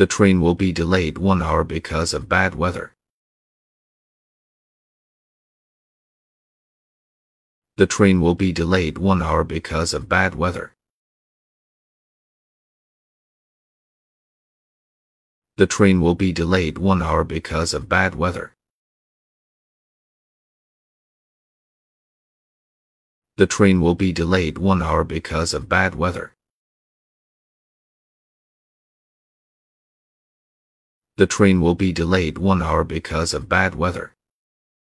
The train will be delayed one hour because of bad weather. The train will be delayed one hour because of bad weather. The train will be delayed one hour because of bad weather. The train will be delayed one hour because of bad weather. The train will be delayed one hour because of bad weather.